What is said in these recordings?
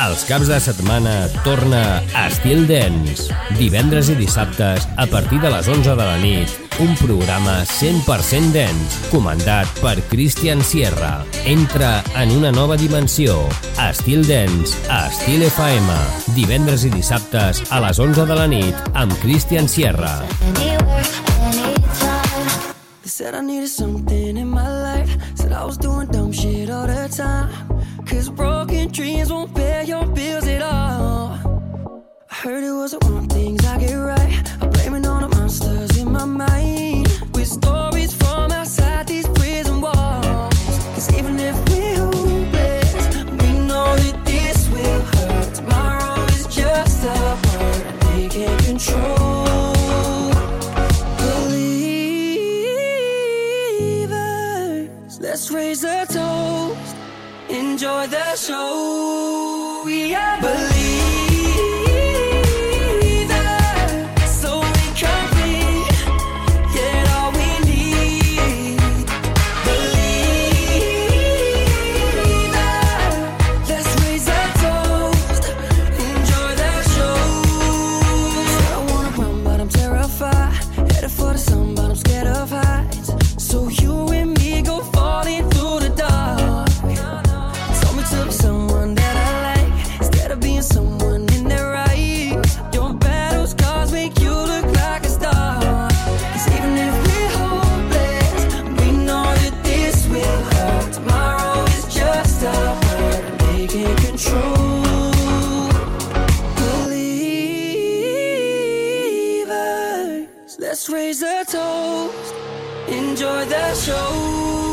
Els caps de setmana torna Estil Dance. Divendres i dissabtes, a partir de les 11 de la nit, un programa 100% dance, comandat per Christian Sierra. Entra en una nova dimensió. Estil Dance, a Estil FM. Divendres i dissabtes, a les 11 de la nit, amb Christian Sierra. Said I needed something in my life Said I was doing dumb shit all the time Cause broken dreams won't pay your bills at all. I heard it was the wrong things I get right. I'm blaming all the monsters in my mind. With stories show. raise a toast, enjoy the show.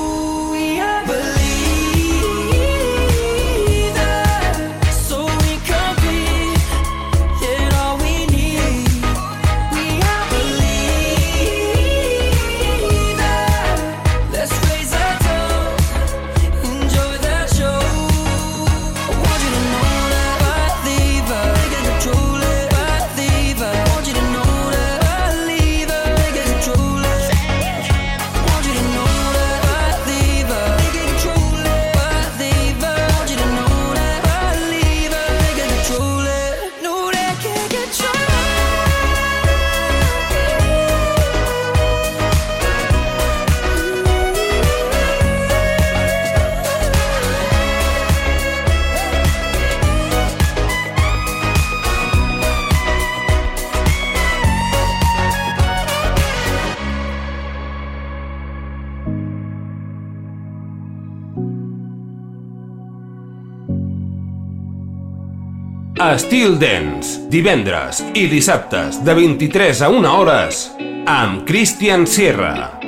Estil Dance, divendres i dissabtes de 23 a 1 hores amb Christian Sierra.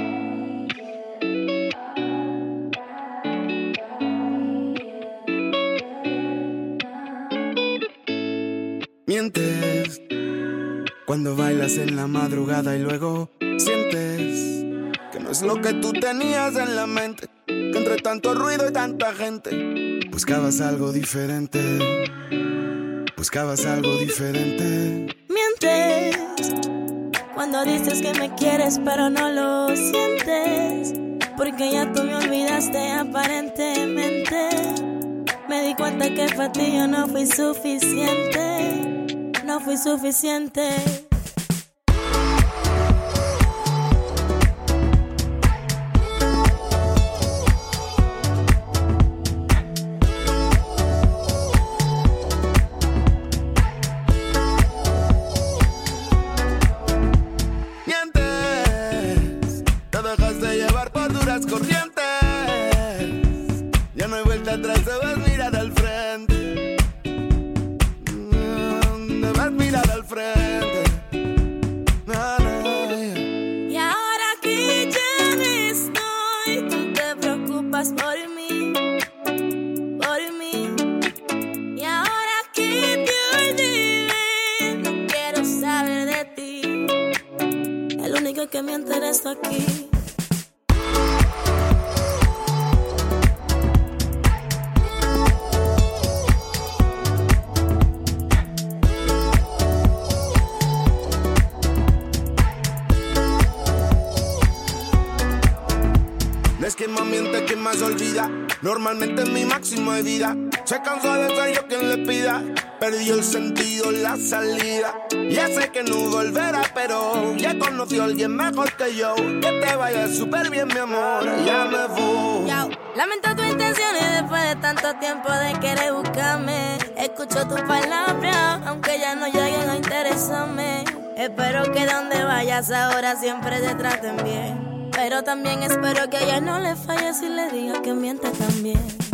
Mientes cuando bailas en la madrugada y luego sientes que no es lo que tú tenías en la mente, que entre tanto ruido y tanta gente buscabas algo diferente buscabas algo diferente. Mientes cuando dices que me quieres pero no lo sientes. Porque ya tú me olvidaste aparentemente. Me di cuenta que para ti yo no fui suficiente. No fui suficiente. Ya sé que no volverá, pero ya conoció a alguien mejor que yo. Que te vaya súper bien, mi amor. Ya me voy. Lamento tu intención y después de tanto tiempo de querer buscarme. Escucho tus palabras, aunque ya no lleguen a interesarme. Espero que donde vayas ahora siempre te traten bien. Pero también espero que a ella no le falles y le diga que miente también.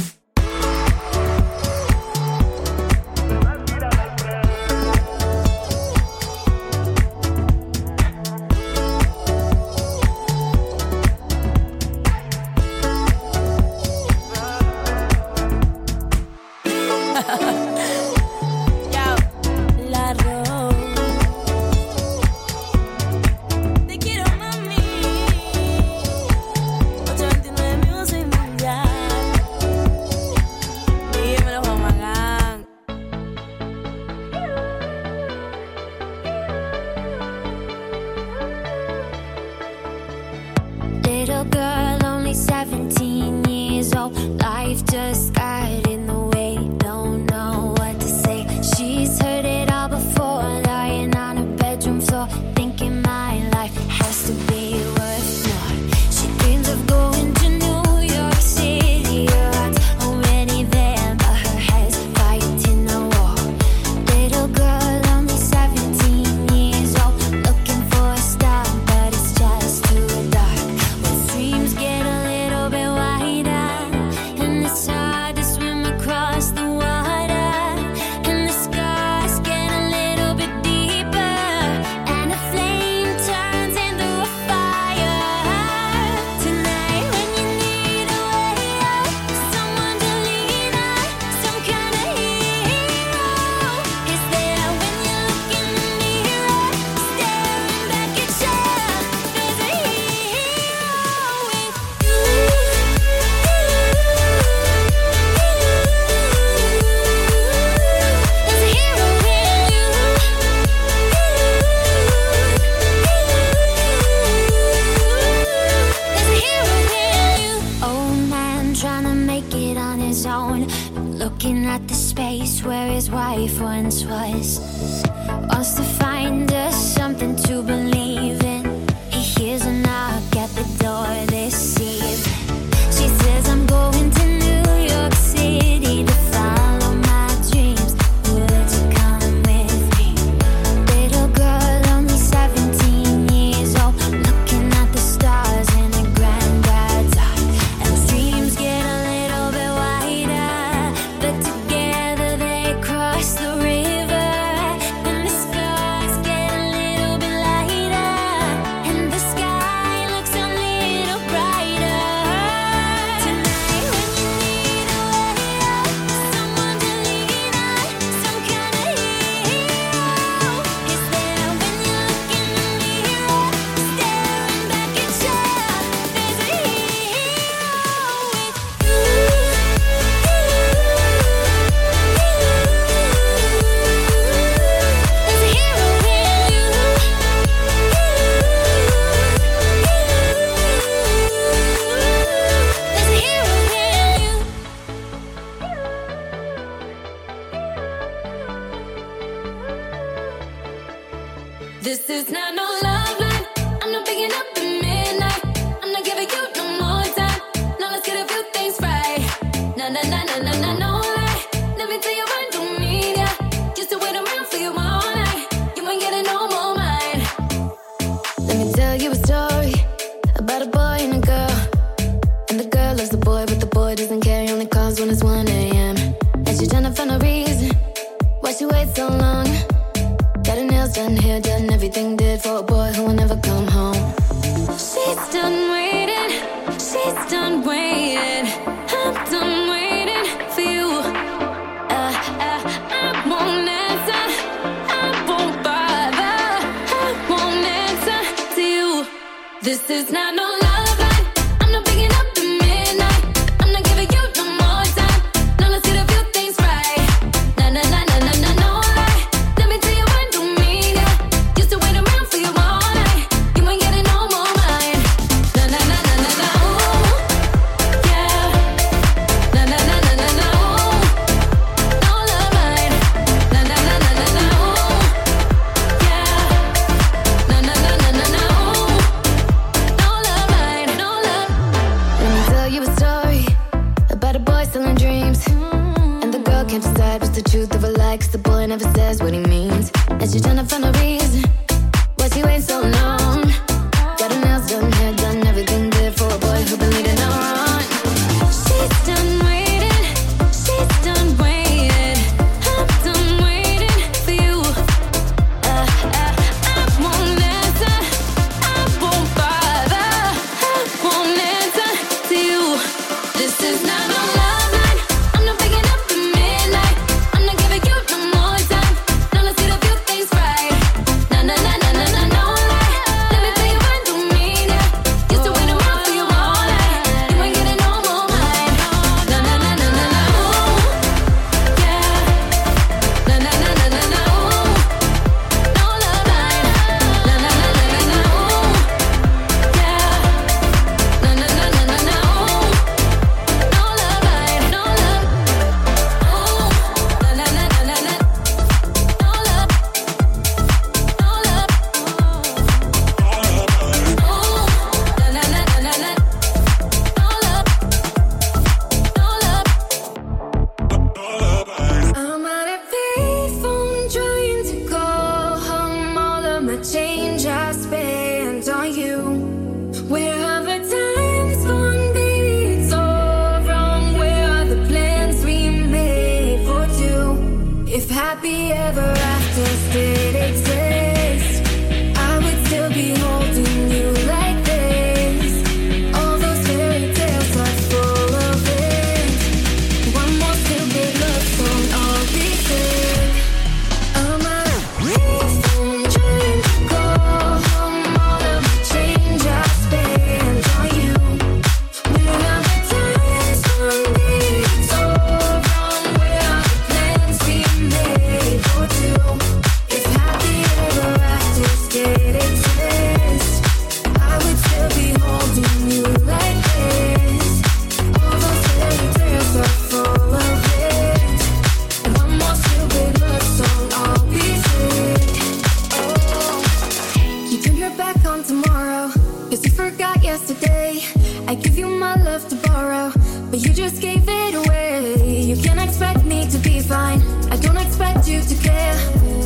everything did for a boy who will never come home. She's done waiting, she's done waiting. I'm done waiting for you. I, I, I won't answer, I won't bother. I won't answer to you. This is not no. but you just gave it away. You can't expect me to be fine. I don't expect you to care.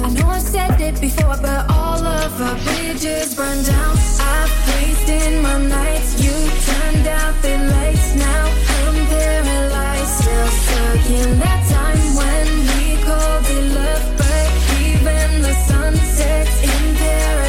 I know I've said it before, but all of our bridges burned down. I've wasted in my nights. You turned out the lights. Now I'm paralyzed, still stuck in that time when we called it love, but even the sun sets in paradise.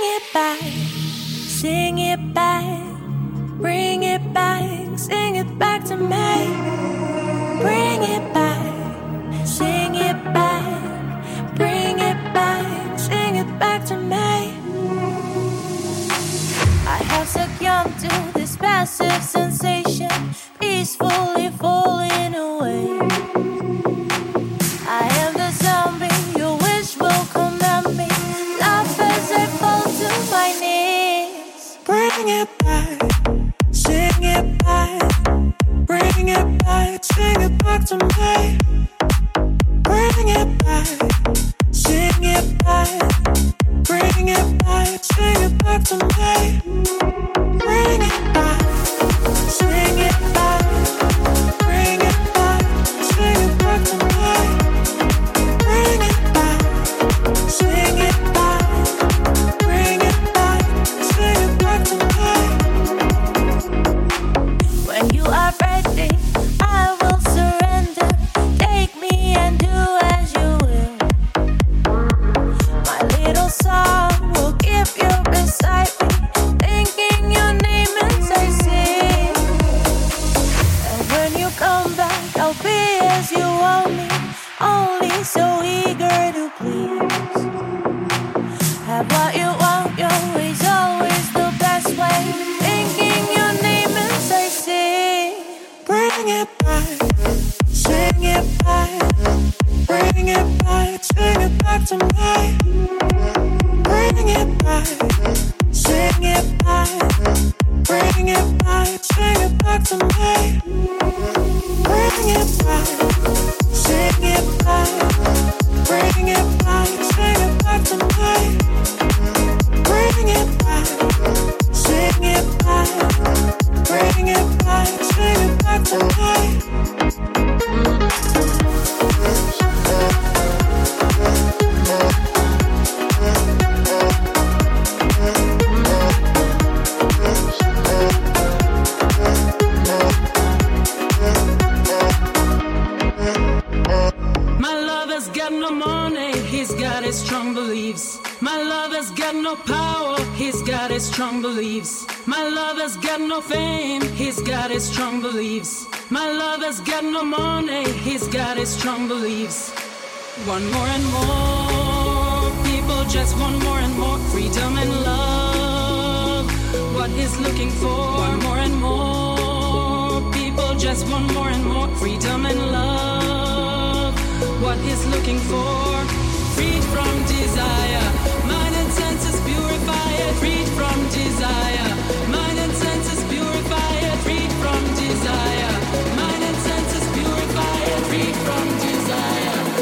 looking for. Freed from desire, mind and senses purify it. Freed from desire, mind and senses purify it. Freed from desire, mind and senses purify it. Freed from desire.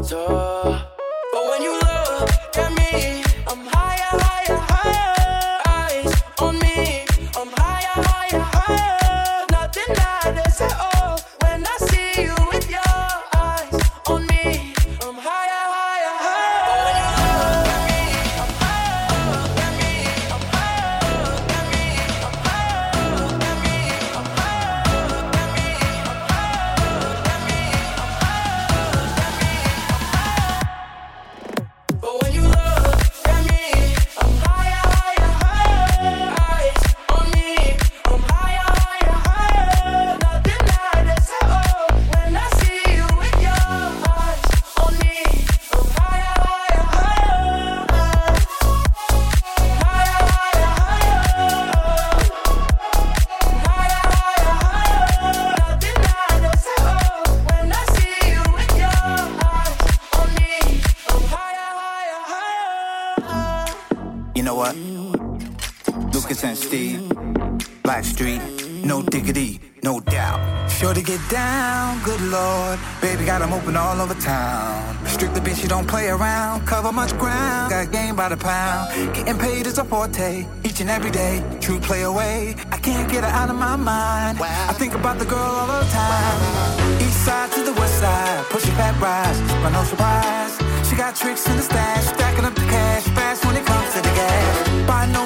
toi she don't play around. Cover much ground, got game by the pound. Getting paid is a forte, each and every day. True play away, I can't get her out of my mind. I think about the girl all the time. East side to the west side, pushing back rise, but no surprise. She got tricks in the stash, stacking up the cash, fast when it comes to the gas. By no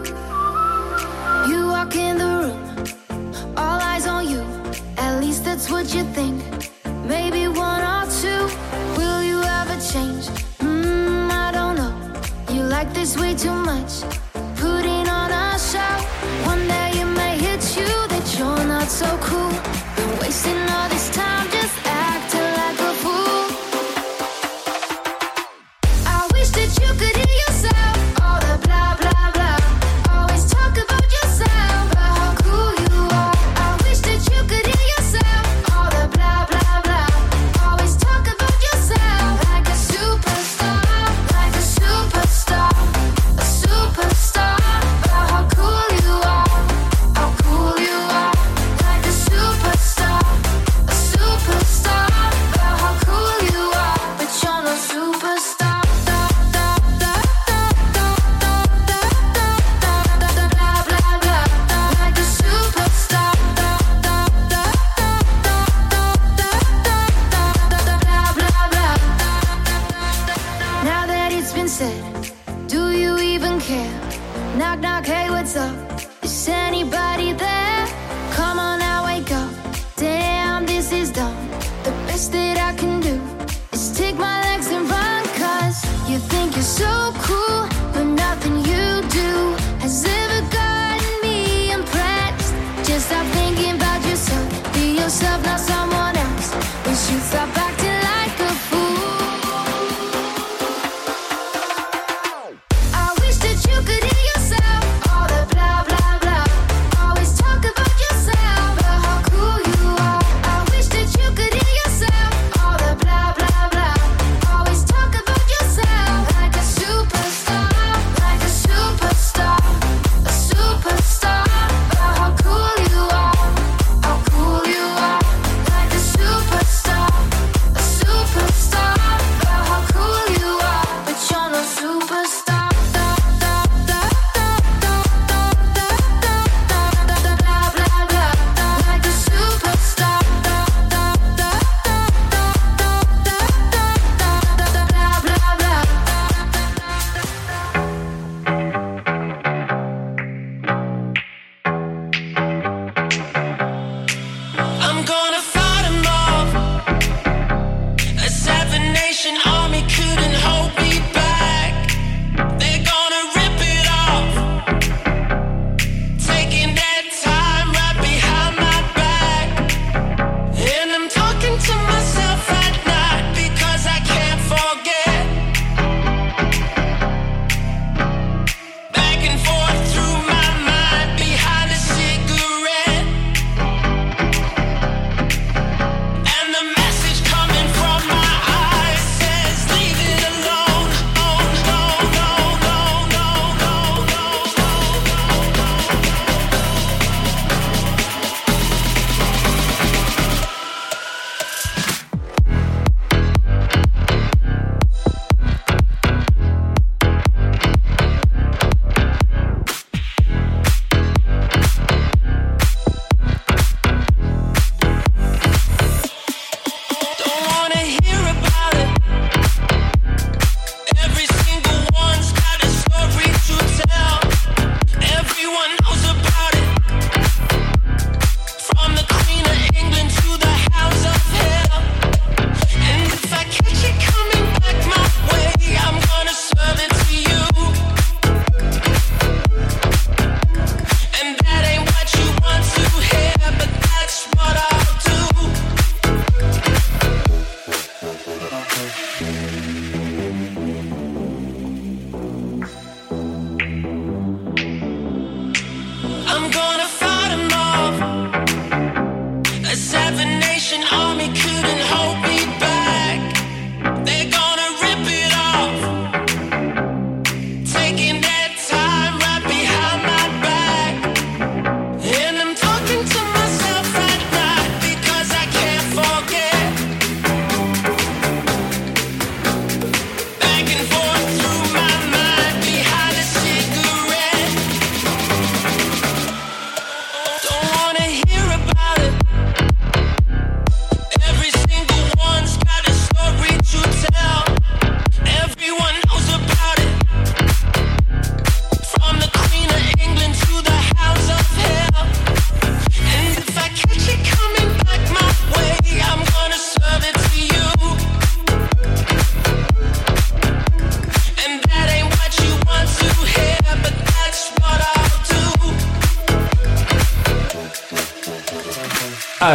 think you're so cool.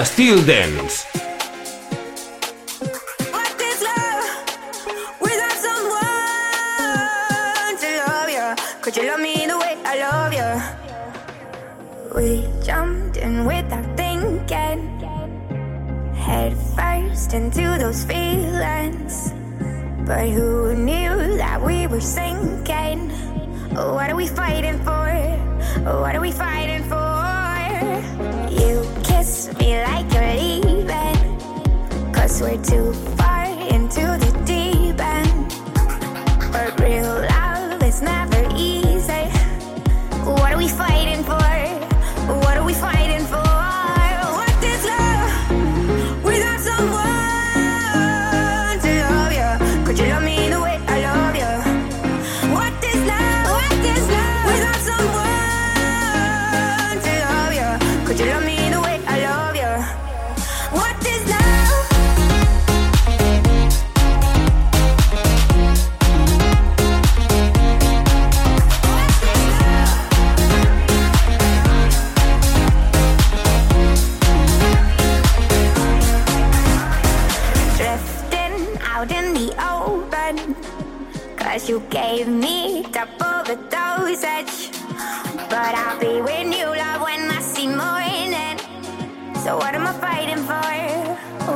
Estil Dance. Cause we're what am I fighting for?